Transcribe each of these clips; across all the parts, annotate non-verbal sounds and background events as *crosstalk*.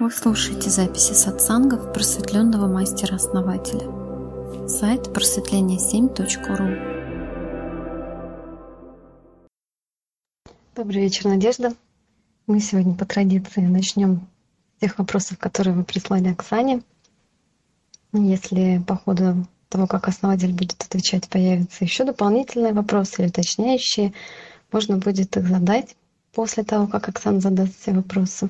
Вы слушаете записи сатсангов просветленного мастера-основателя. Сайт просветление7.ру Добрый вечер, Надежда. Мы сегодня по традиции начнем с тех вопросов, которые вы прислали Оксане. Если по ходу того, как основатель будет отвечать, появятся еще дополнительные вопросы или уточняющие, можно будет их задать после того, как Оксана задаст все вопросы.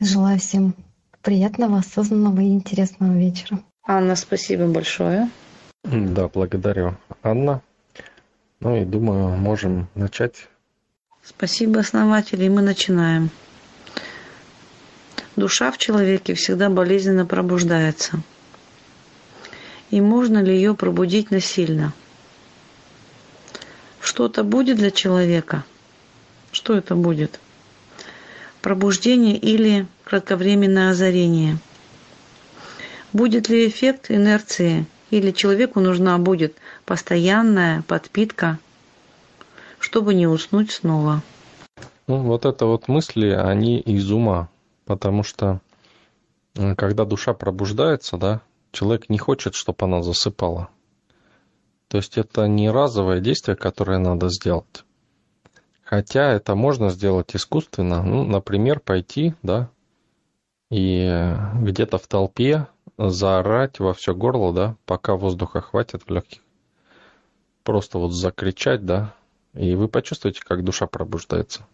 Желаю всем приятного, осознанного и интересного вечера. Анна, спасибо большое. Да, благодарю, Анна. Ну и думаю, можем начать. Спасибо, основатель, и мы начинаем. Душа в человеке всегда болезненно пробуждается. И можно ли ее пробудить насильно? Что-то будет для человека? Что это будет? Пробуждение или кратковременное озарение. Будет ли эффект инерции или человеку нужна будет постоянная подпитка, чтобы не уснуть снова? Ну, вот это вот мысли, они из ума, потому что когда душа пробуждается, да, человек не хочет, чтобы она засыпала. То есть это не разовое действие, которое надо сделать. Хотя это можно сделать искусственно. Ну, например, пойти, да, и где-то в толпе заорать во все горло, да, пока воздуха хватит в легких. Просто вот закричать, да, и вы почувствуете, как душа пробуждается.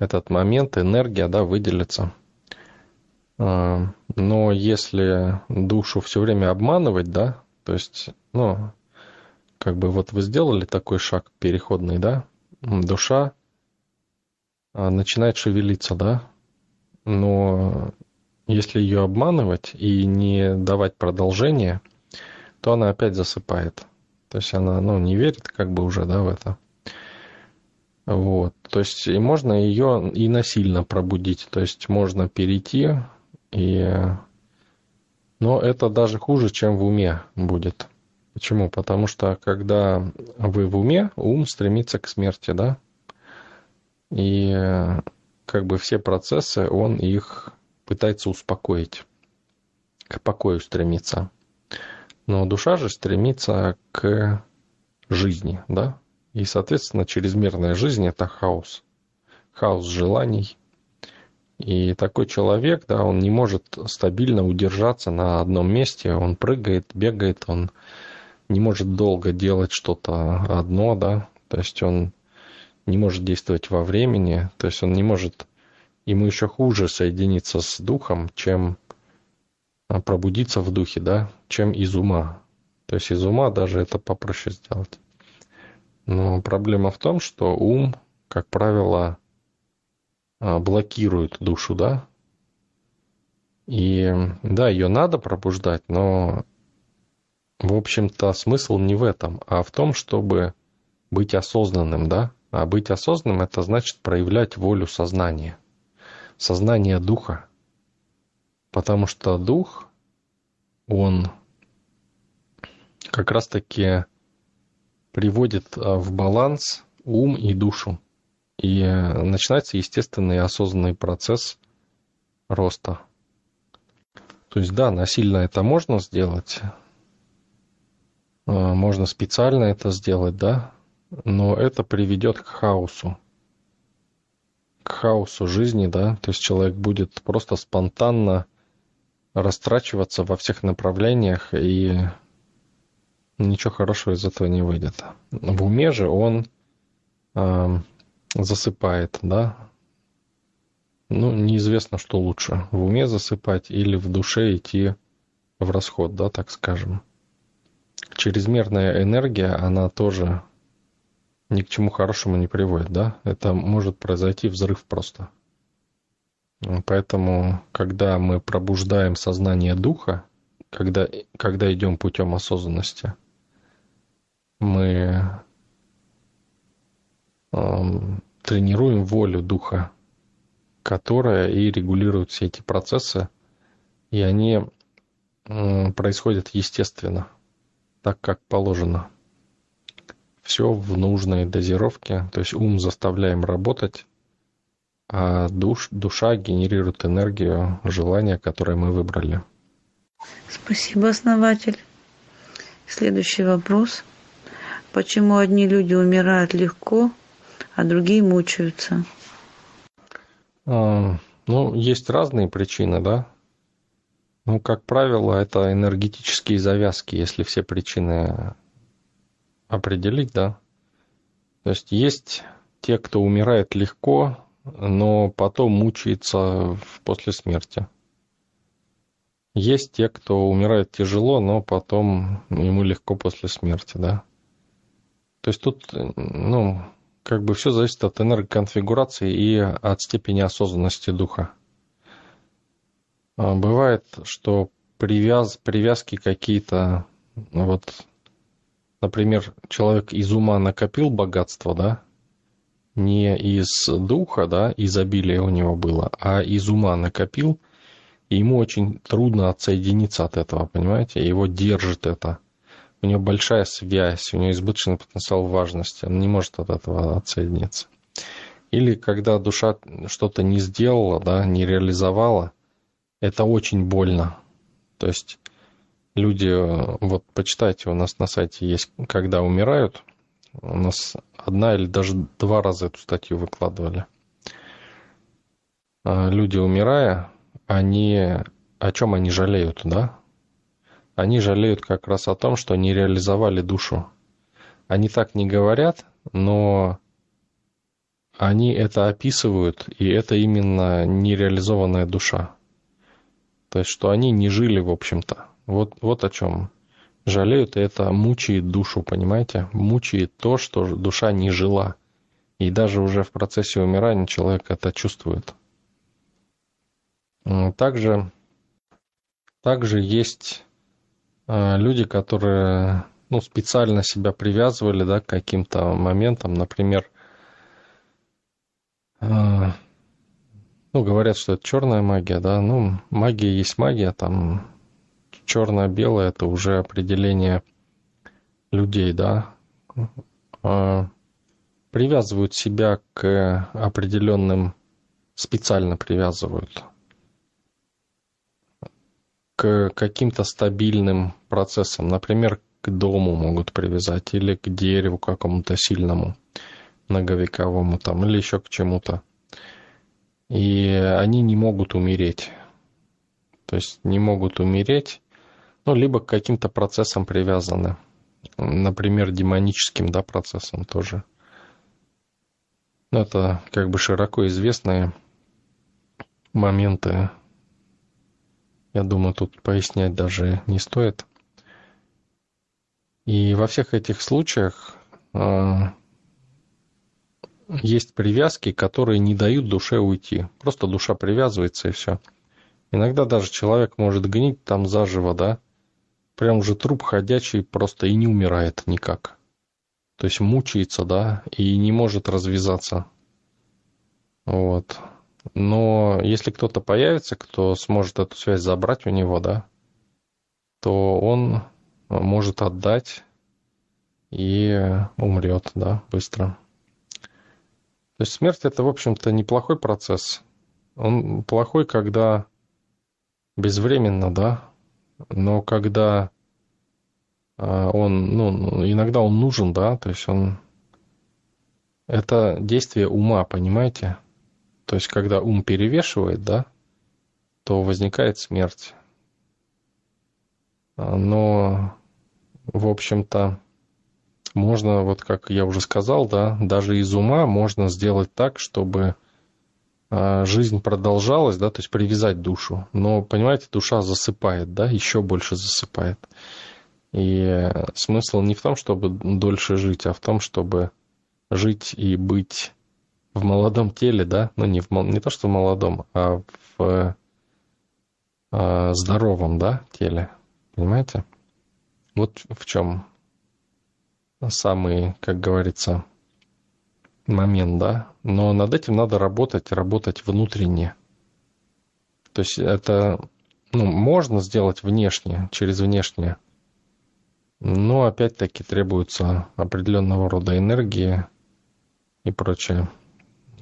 Этот момент, энергия, да, выделится. А, но если душу все время обманывать, да, то есть, ну, как бы вот вы сделали такой шаг переходный, да, душа а, начинает шевелиться, да, но если ее обманывать и не давать продолжения, то она опять засыпает. То есть она ну, не верит как бы уже да, в это. Вот. То есть и можно ее и насильно пробудить. То есть можно перейти и... Но это даже хуже, чем в уме будет. Почему? Потому что когда вы в уме, ум стремится к смерти, да? И как бы все процессы, он их пытается успокоить, к покою стремится. Но душа же стремится к жизни, да? И, соответственно, чрезмерная жизнь – это хаос. Хаос желаний. И такой человек, да, он не может стабильно удержаться на одном месте. Он прыгает, бегает, он не может долго делать что-то одно, да, то есть он не может действовать во времени, то есть он не может, ему еще хуже соединиться с духом, чем а, пробудиться в духе, да, чем из ума. То есть из ума даже это попроще сделать. Но проблема в том, что ум, как правило, а, блокирует душу, да. И да, ее надо пробуждать, но в общем-то, смысл не в этом, а в том, чтобы быть осознанным, да? А быть осознанным – это значит проявлять волю сознания, сознание духа. Потому что дух, он как раз-таки приводит а, в баланс ум и душу. И начинается естественный осознанный процесс роста. То есть, да, насильно это можно сделать, можно специально это сделать, да, но это приведет к хаосу. К хаосу жизни, да, то есть человек будет просто спонтанно растрачиваться во всех направлениях, и ничего хорошего из этого не выйдет. В уме же он э, засыпает, да. Ну, неизвестно, что лучше. В уме засыпать или в душе идти в расход, да, так скажем чрезмерная энергия, она тоже ни к чему хорошему не приводит, да? Это может произойти взрыв просто. Поэтому, когда мы пробуждаем сознание духа, когда, когда идем путем осознанности, мы эм, тренируем волю духа, которая и регулирует все эти процессы, и они э, происходят естественно так, как положено. Все в нужной дозировке, то есть ум заставляем работать, а душ, душа генерирует энергию желания, которое мы выбрали. Спасибо, основатель. Следующий вопрос. Почему одни люди умирают легко, а другие мучаются? А, ну, есть разные причины, да. Ну, как правило, это энергетические завязки, если все причины определить, да. То есть есть те, кто умирает легко, но потом мучается после смерти. Есть те, кто умирает тяжело, но потом ему легко после смерти, да. То есть тут, ну, как бы все зависит от энергоконфигурации и от степени осознанности духа. А бывает, что привяз, привязки какие-то, вот, например, человек из ума накопил богатство, да, не из духа, да, изобилие у него было, а из ума накопил, и ему очень трудно отсоединиться от этого, понимаете, его держит это. У него большая связь, у него избыточный потенциал важности, он не может от этого отсоединиться. Или когда душа что-то не сделала, да, не реализовала, это очень больно. То есть люди, вот почитайте, у нас на сайте есть, когда умирают, у нас одна или даже два раза эту статью выкладывали. А люди, умирая, они о чем они жалеют, да? Они жалеют как раз о том, что не реализовали душу. Они так не говорят, но они это описывают, и это именно нереализованная душа. То есть, что они не жили, в общем-то. Вот, вот о чем жалеют, и это мучает душу, понимаете? Мучает то, что душа не жила. И даже уже в процессе умирания человек это чувствует. Также, также есть э, люди, которые ну, специально себя привязывали да, к каким-то моментам. Например, э, ну, говорят, что это черная магия, да. Ну, магия есть магия, там черно-белое это уже определение людей, да, а, привязывают себя к определенным, специально привязывают к каким-то стабильным процессам, например, к дому могут привязать или к дереву какому-то сильному, многовековому там, или еще к чему-то. И они не могут умереть. То есть не могут умереть, ну, либо к каким-то процессам привязаны. Например, демоническим, да, процессам тоже. Это как бы широко известные моменты. Я думаю, тут пояснять даже не стоит. И во всех этих случаях э, есть привязки, которые не дают душе уйти. Просто душа привязывается и все. Иногда даже человек может гнить там заживо, да, прям уже труп ходячий просто и не умирает никак. То есть мучается, да, и не может развязаться. Вот. Но если кто-то появится, кто сможет эту связь забрать у него, да, то он может отдать и умрет, да, быстро. То есть смерть это, в общем-то, неплохой процесс. Он плохой, когда безвременно, да, но когда а, он, ну, иногда он нужен, да, то есть он, это действие ума, понимаете? То есть, когда ум перевешивает, да, то возникает смерть. А, но, в общем-то, можно, вот как я уже сказал, да, даже из ума можно сделать так, чтобы а, жизнь продолжалась, да, то есть привязать душу. Но, понимаете, душа засыпает, да, еще больше засыпает. И смысл не в том, чтобы дольше жить, а в том, чтобы жить и быть в молодом теле, да, ну не, в, не то, что в молодом, а в э, здоровом, да, теле, понимаете? Вот в чем самый, как говорится, момент, да, но над этим надо работать, работать внутренне. То есть это ну, можно сделать внешне, через внешнее, но опять-таки требуется определенного рода энергии и прочее.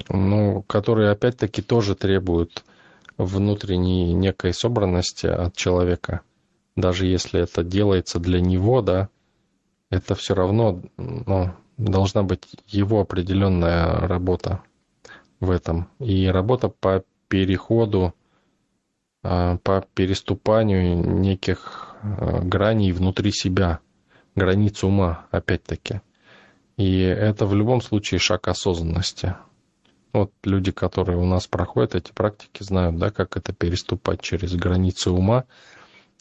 ну, которые опять-таки тоже требуют внутренней некой собранности от человека. Даже если это делается для него, да, это все равно ну, должна быть его определенная работа в этом. И работа по переходу, а, по переступанию неких а, граней внутри себя, границ ума, опять-таки. И это в любом случае шаг осознанности. Вот люди, которые у нас проходят эти практики, знают, да, как это переступать через границы ума,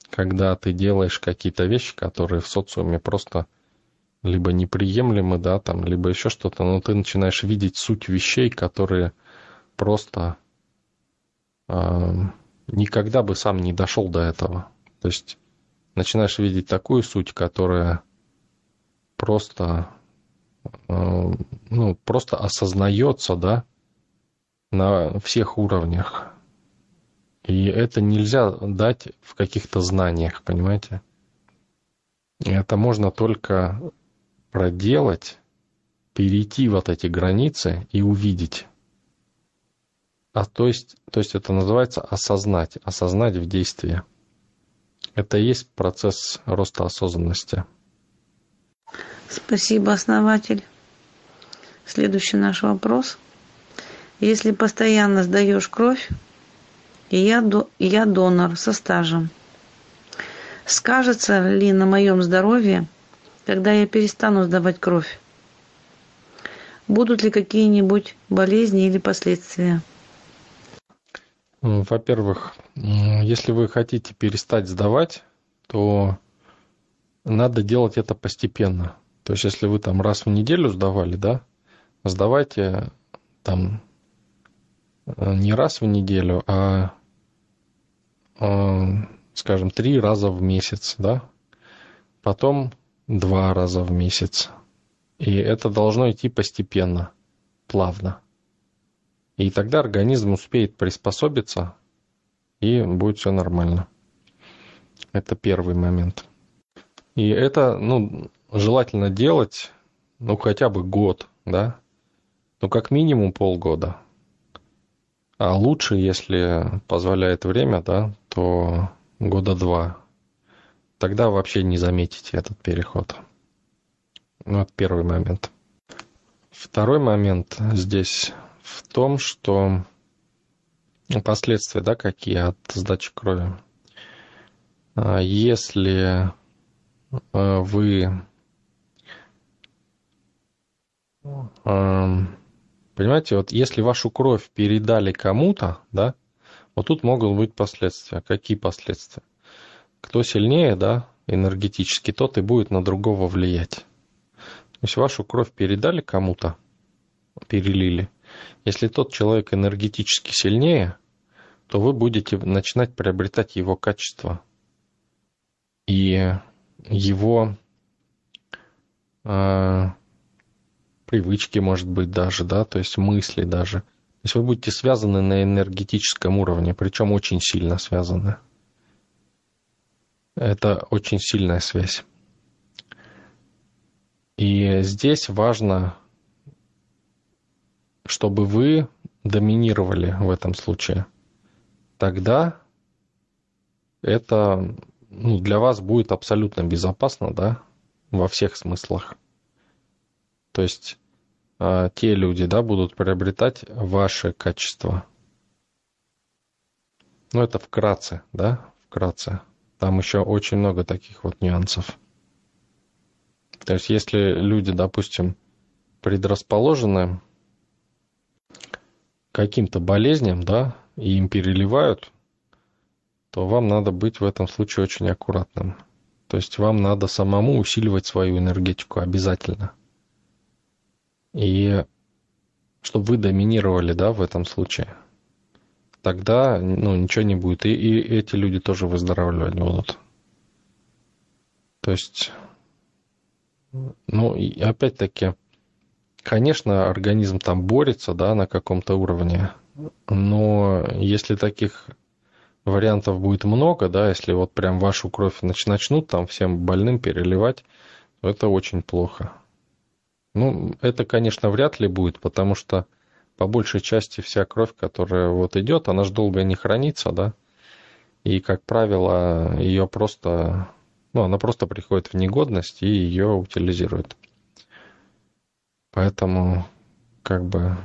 когда ты делаешь какие-то вещи, которые в социуме просто либо неприемлемы, да, там, либо еще что-то, но ты начинаешь видеть суть вещей, которые просто э, никогда бы сам не дошел до этого. То есть начинаешь видеть такую суть, которая просто, э, ну, просто осознается, да, на всех уровнях. И это нельзя дать в каких-то знаниях, понимаете? Это можно только проделать, перейти вот эти границы и увидеть. А то есть, то есть это называется осознать, осознать в действии. Это и есть процесс роста осознанности. Спасибо, основатель. Следующий наш вопрос. Если постоянно сдаешь кровь, и я, я донор со стажем, скажется ли на моем здоровье, когда я перестану сдавать кровь? Будут ли какие-нибудь болезни или последствия? Во-первых, если вы хотите перестать сдавать, то надо делать это постепенно. То есть, если вы там раз в неделю сдавали, да, сдавайте там э, не раз в неделю, а, а скажем, три раза в месяц, да. Потом два раза в месяц. И это должно идти постепенно, плавно. И тогда организм успеет приспособиться, и будет все нормально. Это первый момент. И это, ну, желательно делать, ну, хотя бы год, да? Ну, как минимум полгода. А лучше, если позволяет время, да, то года два. Тогда вообще не заметите этот переход. Ну, это первый момент. Второй момент здесь в том, что последствия, да, какие от сдачи крови. А если а, вы понимаете, вот если вашу кровь передали кому-то, да, вот тут могут быть последствия. Какие последствия? Кто сильнее, да, энергетически, тот и будет на другого влиять. То есть вашу кровь передали кому-то, перелили, если тот человек энергетически сильнее, то вы будете начинать приобретать его качество и его э, привычки, может быть, даже, да, то есть мысли даже. То есть вы будете связаны на энергетическом уровне, причем очень сильно связаны. Это очень сильная связь. И здесь важно чтобы вы доминировали в этом случае. Тогда это ну, для вас будет абсолютно безопасно, да, во всех смыслах. То есть э, те люди, да, будут приобретать ваши качества. Ну, это вкратце, да, вкратце. Там еще очень много таких вот нюансов. То есть, если люди, допустим, предрасположены каким-то болезням, да, и им переливают, то вам надо быть в этом случае очень аккуратным. То есть вам надо самому усиливать свою энергетику обязательно. И чтобы вы доминировали, да, в этом случае. Тогда, ну, ничего не будет. И, и эти люди тоже выздоравливать будут. То есть, ну, и опять-таки, Конечно, организм там борется, да, на каком-то уровне, но если таких вариантов будет много, да, если вот прям вашу кровь начнут там всем больным переливать, это очень плохо. Ну, это, конечно, вряд ли будет, потому что по большей части вся кровь, которая вот идет, она же долго не хранится, да, и, как правило, ее просто, ну, она просто приходит в негодность и ее утилизируют. Поэтому, как бы,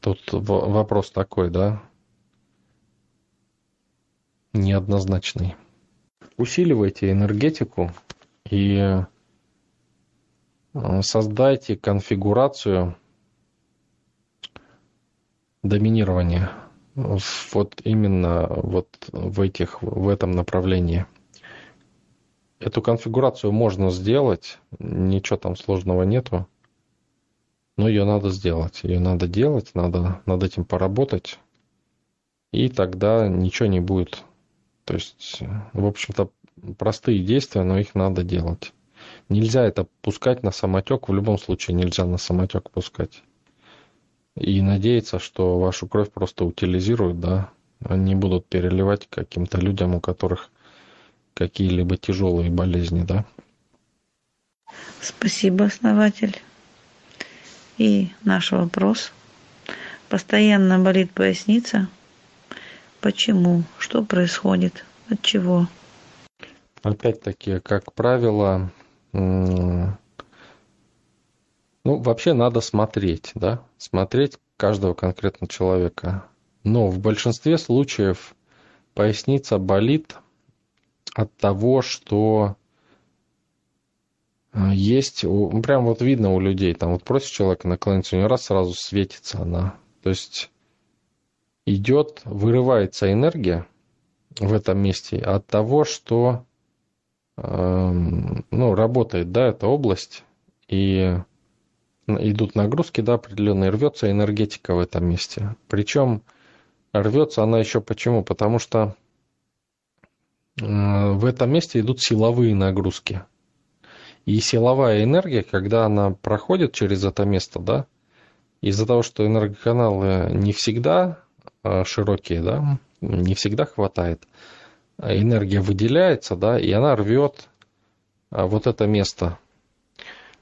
тут вопрос такой, да, неоднозначный. Усиливайте энергетику и создайте конфигурацию доминирования вот именно вот в этих в этом направлении. Эту конфигурацию можно сделать, ничего там сложного нету, но ее надо сделать. Ее надо делать, надо над этим поработать, и тогда ничего не будет. То есть, в общем-то, простые действия, но их надо делать. Нельзя это пускать на самотек, в любом случае нельзя на самотек пускать. И надеяться, что вашу кровь просто утилизируют, да, они будут переливать каким-то людям, у которых какие-либо тяжелые болезни, да? Спасибо, основатель. И наш вопрос. Постоянно болит поясница. Почему? Что происходит? От чего? Опять-таки, как правило, ну, вообще надо смотреть, да, смотреть каждого конкретного человека. Но в большинстве случаев поясница болит от того, что э, есть, прям вот видно у людей, там вот просит человека наклониться, у него раз сразу светится она. То есть идет, вырывается энергия в этом месте от того, что ну, работает, да, эта область, и идут нагрузки, да, определенные, рвется энергетика в этом месте. Причем рвется она еще почему? Потому что в этом месте идут силовые нагрузки. И силовая энергия, когда она проходит через это место, да, из-за того, что энергоканалы не всегда а, широкие, да, не всегда хватает, энергия выделяется, да, и она рвет а, вот это место.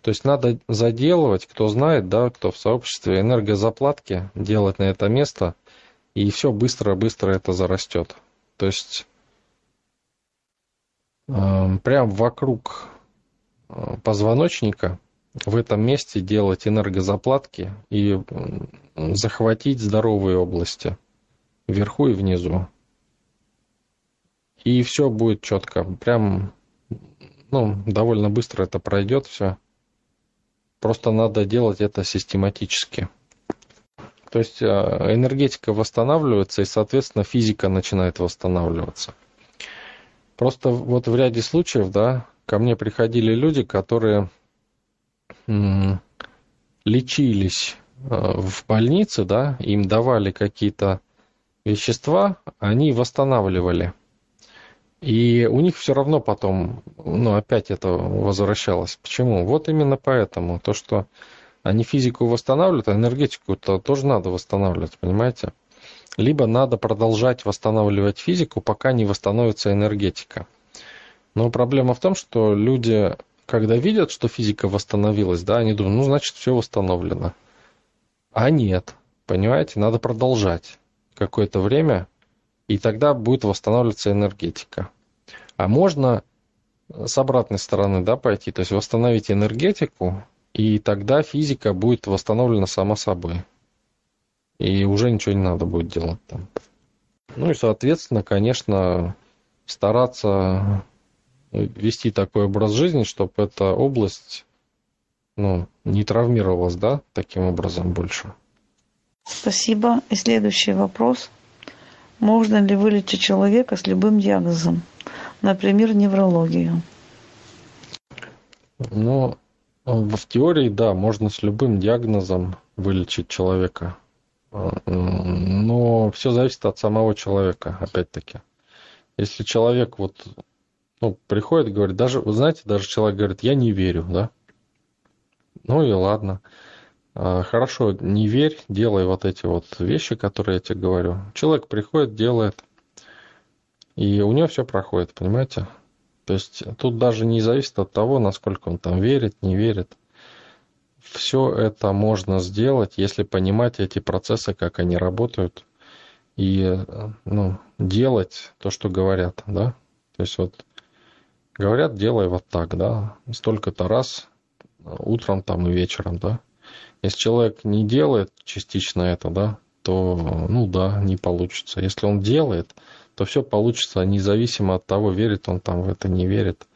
То есть надо заделывать, кто знает, да, кто в сообществе энергозаплатки, делать на это место, и все быстро-быстро это зарастет. То есть Эм, прям вокруг э, позвоночника в этом месте делать энергозаплатки и захватить здоровые области вверху и внизу. И все будет четко. Прям, ну, довольно быстро это пройдет все. Просто надо делать это систематически. То есть э, энергетика восстанавливается, и, соответственно, физика начинает восстанавливаться. Просто вот в ряде случаев, да, ко мне приходили люди, которые лечились э, в больнице, да, им давали какие-то вещества, они восстанавливали. И у них все равно потом, ну, опять это возвращалось. Почему? Вот именно поэтому. То, что они физику восстанавливают, а энергетику-то тоже надо восстанавливать, понимаете? либо надо продолжать восстанавливать физику, пока не восстановится энергетика. Но проблема в том, что люди, когда видят, что физика восстановилась, да, они думают, ну, значит, все восстановлено. А нет, понимаете, надо продолжать какое-то время, и тогда будет восстанавливаться энергетика. А можно с обратной стороны, да, пойти, то есть восстановить энергетику, и тогда физика будет восстановлена сама собой и уже ничего не надо будет делать там. Ну и, соответственно, конечно, стараться вести такой образ жизни, чтобы эта область ну, не травмировалась, да, таким образом больше. Спасибо. И следующий вопрос. Можно ли вылечить человека с любым диагнозом, например, неврологию? Ну, в теории, да, можно с любым диагнозом вылечить человека. Но все зависит от самого человека, опять-таки. Если человек вот ну, приходит говорит, даже, вы знаете, даже человек говорит, я не верю, да? Ну и ладно. А, хорошо, не верь, делай вот эти вот вещи, которые я тебе говорю. Человек приходит, делает, и у него все проходит, понимаете? То есть тут даже не зависит от того, насколько он там верит, не верит. все это можно сделать, если понимать эти процессы, как они работают, и ну, делать то, что говорят, да. То есть вот говорят, делай вот так, да, столько-то раз утром там и вечером, да. Если человек не делает частично это, да, то, ну да, не получится. Если он делает, то все получится независимо от того, верит он там в это, не верит.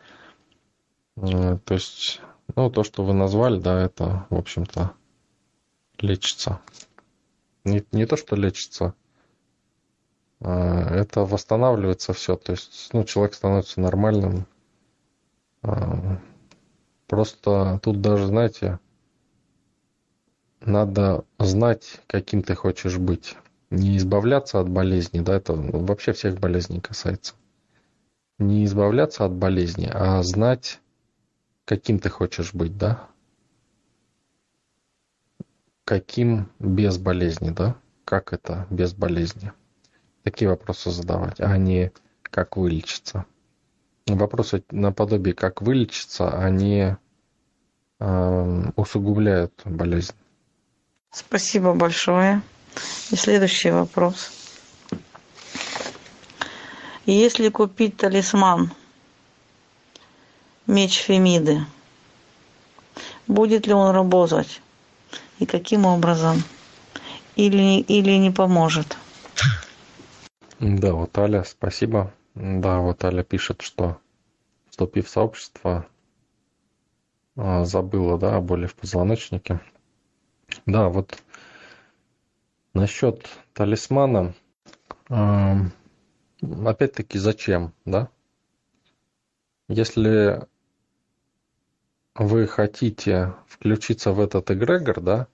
Э, то есть, ну, то, что вы назвали, да, это, в общем-то, лечится. Не, не то, что лечится, а это восстанавливается все. То есть, ну, человек становится нормальным. А, просто тут даже, знаете, надо знать, каким ты хочешь быть. Не избавляться от болезни, да, это вообще всех болезней касается. Не избавляться от болезни, а знать, каким ты хочешь быть, да. Каким без болезни, да? Как это без болезни? Такие вопросы задавать, а не как вылечиться. Вопросы наподобие как вылечиться, они э, усугубляют болезнь. Спасибо большое. И следующий вопрос. Если купить талисман меч Фемиды, будет ли он работать и каким образом? Или, или не поможет? Да, вот Аля, спасибо. Да, вот Аля пишет, что вступив в сообщество, а, забыла, да, о боли в позвоночнике. Да, вот насчет талисмана, опять-таки, зачем, да? Если вы хотите включиться в этот эгрегор, да,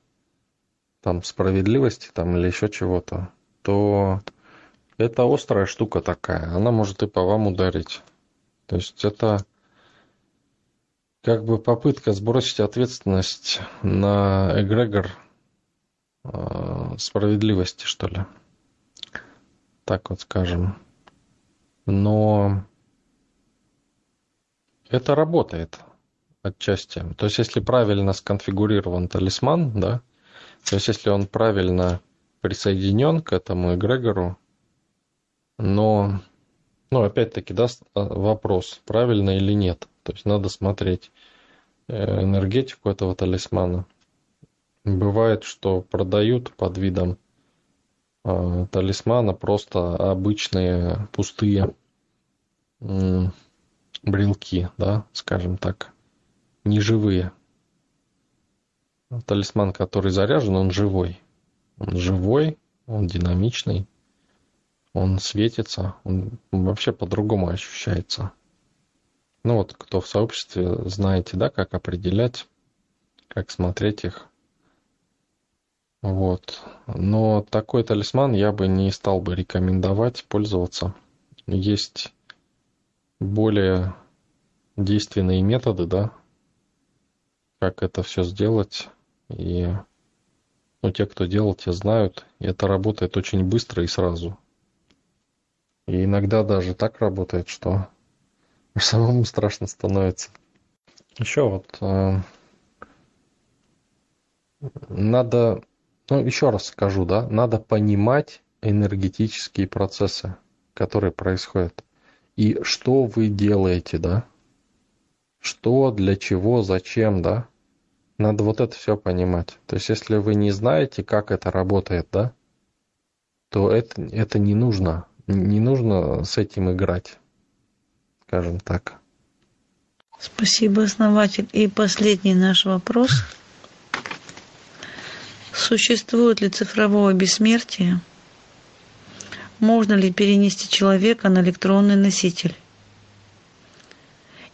там справедливости там или еще чего-то, то это острая штука такая, она может и по вам ударить. То есть это как бы попытка сбросить ответственность на эгрегор справедливости, что ли. Так вот скажем. Но это работает отчасти. То есть, если правильно сконфигурирован талисман, да, то есть, если он правильно присоединен к этому эгрегору, но, ну, опять-таки, даст вопрос, правильно или нет. То есть надо смотреть э, энергетику этого талисмана. Бывает, что продают под видом э, талисмана просто обычные пустые брелки, да, скажем так, неживые. Талисман, который заряжен, он живой. Он живой, он динамичный, он светится, он вообще по-другому ощущается. Ну вот, кто в сообществе, знаете, да, как определять, как смотреть их. Вот. Но такой талисман я бы не стал бы рекомендовать пользоваться. Есть более действенные методы, да, как это все сделать. И ну, те, кто делал, те знают. И это работает очень быстро и сразу. И иногда даже так работает, что самому страшно становится. Еще вот э, надо, ну еще раз скажу, да, надо понимать энергетические процессы, которые происходят. И что вы делаете, да? Что, для чего, зачем, да? Надо вот это все понимать. То есть, если вы не знаете, как это работает, да, то это, это не нужно. Не нужно с этим играть скажем так. Спасибо, основатель. И последний наш вопрос. Существует ли цифровое бессмертие? Можно ли перенести человека на электронный носитель?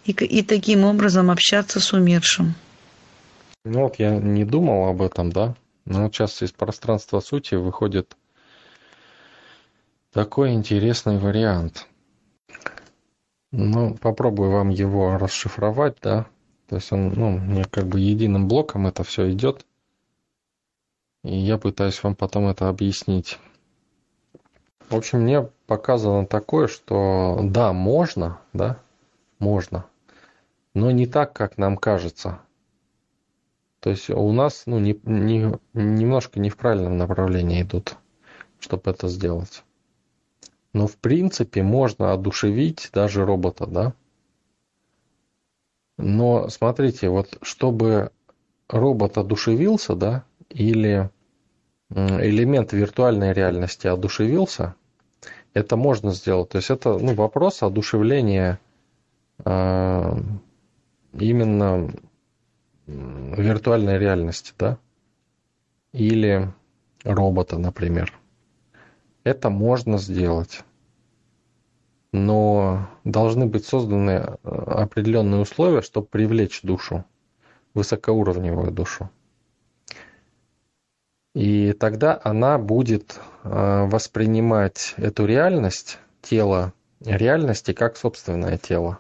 И, и таким образом общаться с умершим? Ну вот я не думал об этом, да. Но вот сейчас из пространства сути выходит такой интересный вариант – ну, попробую вам его расшифровать, да. То есть он, ну, мне как бы единым блоком это все идет. И я пытаюсь вам потом это объяснить. В общем, мне показано такое, что да, можно, да, можно, но не так, как нам кажется. То есть у нас ну, не, не, немножко не в правильном направлении идут, чтобы это сделать. Но в принципе можно одушевить даже робота, да? Но смотрите, вот чтобы робот одушевился, да, или элемент виртуальной реальности одушевился, это можно сделать. То есть это ну, вопрос одушевления э, именно виртуальной реальности, да, или робота, например. Это можно сделать. Но должны быть созданы э, определенные условия, чтобы привлечь душу, высокоуровневую душу. И тогда она будет э, воспринимать эту реальность, тело реальности, как собственное тело.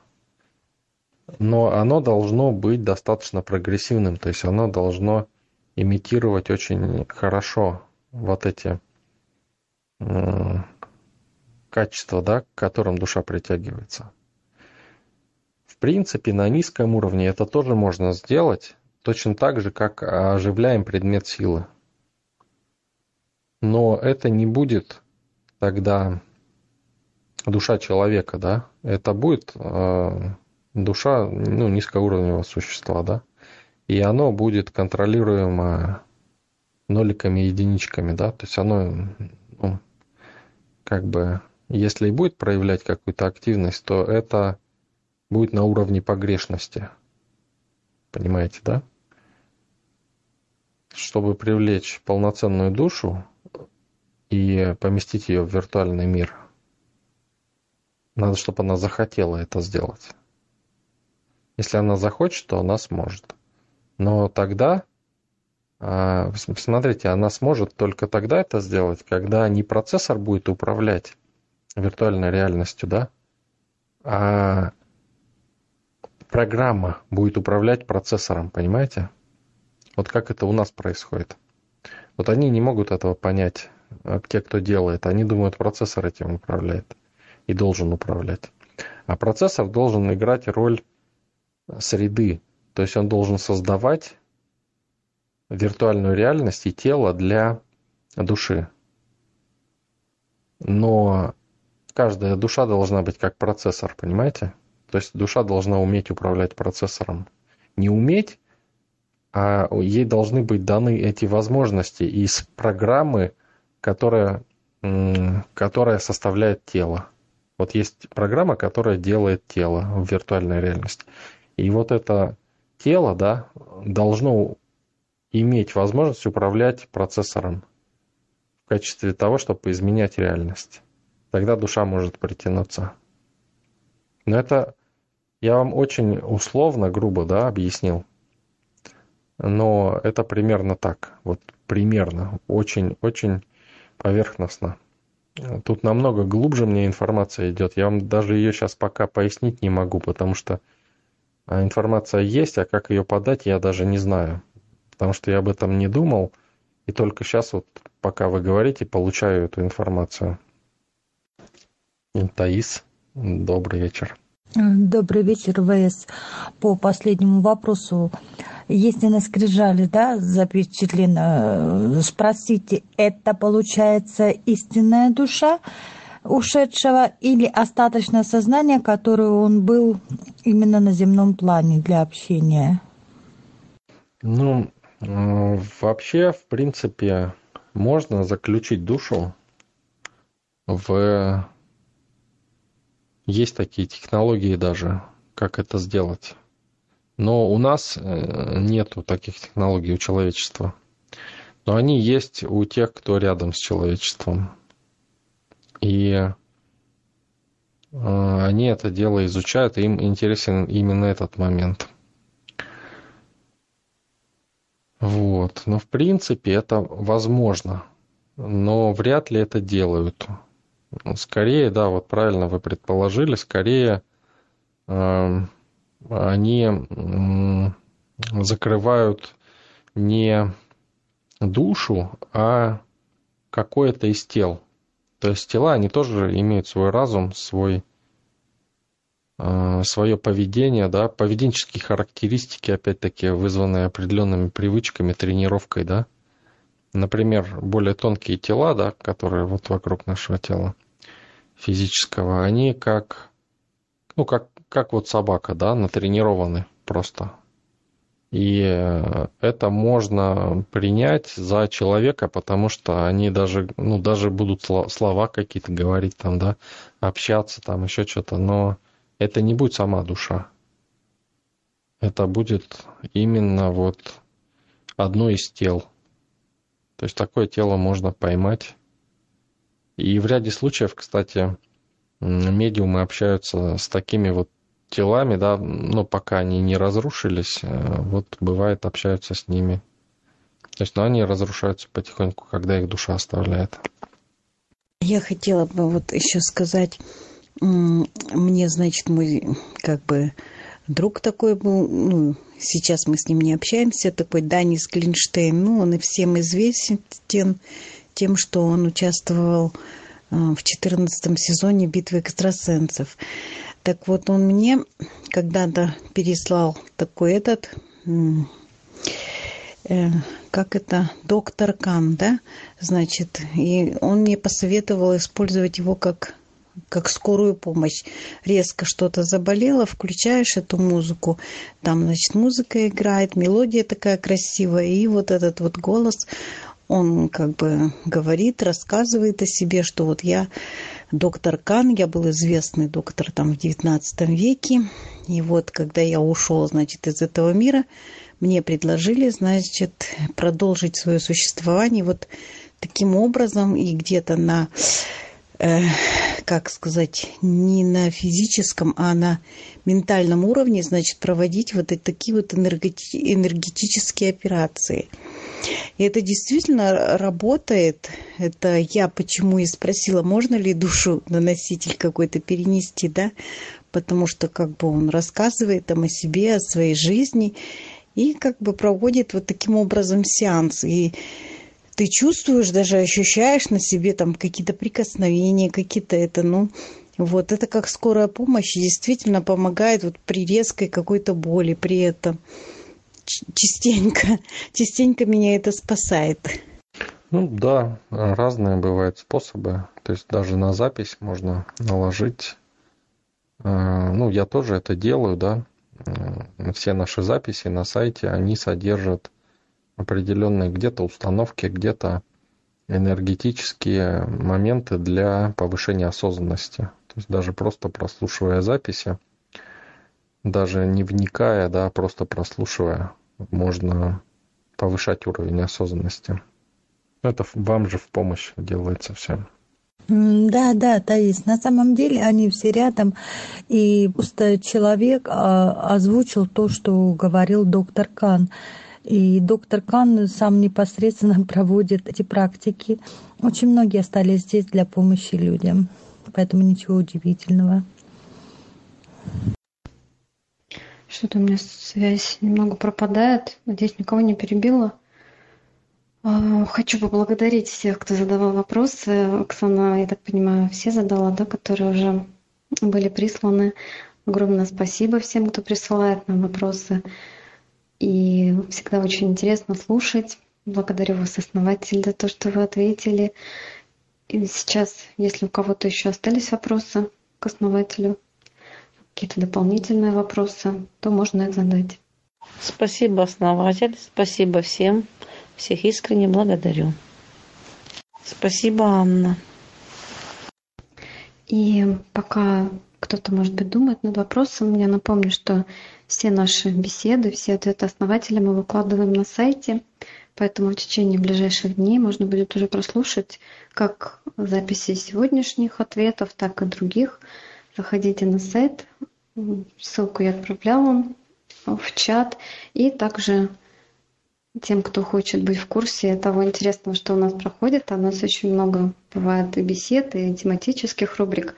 Но оно должно быть достаточно прогрессивным, то есть оно должно имитировать очень хорошо вот эти качества, да, к которым душа притягивается. В принципе, на низком уровне это тоже можно сделать, точно так же, как оживляем предмет силы. Но это не будет тогда душа человека, да? Это будет э, душа ну, низкоуровневого существа, да? И оно будет контролируемо ноликами единичками, да? То есть оно, ну, как бы, если и будет проявлять какую-то активность, то это будет на уровне погрешности. Понимаете, да? Чтобы привлечь полноценную душу, и поместить ее в виртуальный мир. Надо, чтобы она захотела это сделать. Если она захочет, то она сможет. Но тогда, а, смотрите, она сможет только тогда это сделать, когда не процессор будет управлять виртуальной реальностью, да, а программа будет управлять процессором, понимаете? Вот как это у нас происходит. Вот они не могут этого понять а те, кто делает, они думают, процессор этим управляет и должен управлять. А процессор должен играть роль среды, то есть он должен создавать виртуальную реальность и тело для души. Но каждая душа должна быть как процессор, понимаете? То есть душа должна уметь управлять процессором. Не уметь, а ей должны быть даны эти возможности из программы которая, которая составляет тело. Вот есть программа, которая делает тело в виртуальной реальности. И вот это тело, да, должно иметь возможность управлять процессором в качестве того, чтобы изменять реальность. Тогда душа может притянуться. Но это я вам очень условно, грубо, да, объяснил. Но это примерно так. Вот примерно. Очень-очень поверхностно. Тут намного глубже мне информация идет. Я вам даже ее сейчас пока пояснить не могу, потому что а, информация есть, а как ее подать, я даже не знаю. Потому что я об этом не думал, и только сейчас, вот, пока вы говорите, получаю эту информацию. Таис, добрый вечер. Добрый вечер, ВС. По последнему вопросу, если на скрижали, да, запечатлено, спросите, это получается истинная душа ушедшего или остаточное сознание, которое он был именно на земном плане для общения? Ну, э, вообще, в принципе, можно заключить душу в есть такие технологии даже, как это сделать. Но у нас э, нету таких технологий у человечества. Но они есть у тех, кто рядом с человечеством. И э, они это дело изучают, и им интересен именно этот момент. Вот. Но в принципе это возможно. Но вряд ли это делают. Скорее, да, вот правильно вы предположили, скорее э, они закрывают не душу, а какое-то из тел. То есть тела, они тоже имеют свой разум, свой э, свое поведение, да, поведенческие характеристики, опять-таки, вызванные определенными привычками, тренировкой, да. Например, более тонкие тела, да, которые вот вокруг нашего тела физического, они как, ну, как, как вот собака, да, натренированы просто. И э, это можно принять за человека, потому что они даже, ну, даже будут слова какие-то говорить там, да, общаться там, еще что-то, но это не будет сама душа. Это будет именно вот одно из тел. То есть такое тело можно поймать. И в ряде случаев, кстати, медиумы общаются с такими вот телами, да, но пока они не разрушились, э, вот бывает общаются с ними. То есть, но они разрушаются потихоньку, когда их душа оставляет. Я хотела бы вот еще сказать, мне, значит, мой как бы друг такой был, ну, сейчас мы с ним не общаемся, такой Данис Клинштейн, ну, он и всем известен тем, что он участвовал э, в 14 сезоне «Битвы экстрасенсов». Так вот, он мне когда-то переслал такой этот, э, как это, доктор Кан, да, значит, и он мне посоветовал использовать его как как скорую помощь. Резко что-то заболело, включаешь эту музыку, там, значит, музыка играет, мелодия такая красивая, и вот этот вот голос, он как бы говорит, рассказывает о себе, что вот я доктор Кан, я был известный доктор там в XIX веке. И вот, когда я ушел, значит, из этого мира, мне предложили, значит, продолжить свое существование вот таким образом и где-то на, э, как сказать, не на физическом, а на ментальном уровне, значит, проводить вот такие вот энергетические операции – и это действительно работает. Это я почему и спросила, можно ли душу на носитель какой-то перенести, да? Потому что как бы он рассказывает там о себе, о своей жизни и как бы проводит вот таким образом сеанс. И ты чувствуешь, даже ощущаешь на себе там какие-то прикосновения, какие-то это, ну, вот это как скорая помощь действительно помогает вот при резкой какой-то боли, при этом частенько, *laughs* частенько меня это спасает. Ну да, разные бывают способы. То есть даже на запись можно наложить. Э, ну, я тоже это делаю, да. Э, все наши записи на сайте, они содержат определенные где-то установки, где-то энергетические моменты для повышения осознанности. То есть даже просто прослушивая записи, даже не вникая, да, просто прослушивая, можно повышать уровень осознанности. Это вам же в помощь делается всем. Да, да, Таис, на самом деле они все рядом, и просто человек а, озвучил то, что говорил доктор Кан. И доктор Кан сам непосредственно *laughs* проводит эти практики. Очень многие остались здесь для помощи людям, поэтому ничего удивительного. Что-то у меня связь немного пропадает. Надеюсь, никого не перебила. А, хочу поблагодарить всех, кто задавал вопросы. Оксана, я так понимаю, все задала, да, которые уже были присланы. Огромное спасибо всем, кто присылает нам вопросы. И всегда очень интересно слушать. Благодарю вас, основатель, за то, что вы ответили. И сейчас, если у кого-то еще остались вопросы к основателю, какие-то дополнительные вопросы, то можно их задать. Спасибо, основатель. Спасибо всем. Всех искренне благодарю. Спасибо, Анна. И пока кто-то, может быть, думает над вопросом, я напомню, что все наши беседы, все ответы основателя мы выкладываем на сайте, поэтому в течение ближайших дней можно будет уже прослушать как записи сегодняшних ответов, так и других. Заходите на сайт, ссылку я отправляла в чат, и также тем, кто хочет быть в курсе того интересного, что у нас проходит, а у нас очень много бывает и бесед, и тематических рубрик.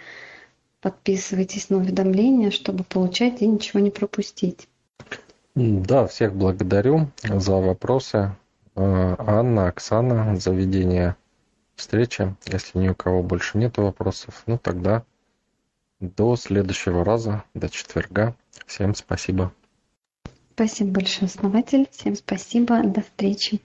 Подписывайтесь на уведомления, чтобы получать и ничего не пропустить. Да, всех благодарю за вопросы. Э, Анна, Оксана, за ведение встречи. Если ни у кого больше нет вопросов, ну тогда До следующего раза, до четверга. Всем спасибо. Спасибо большое, основатель. Всем спасибо. До встречи.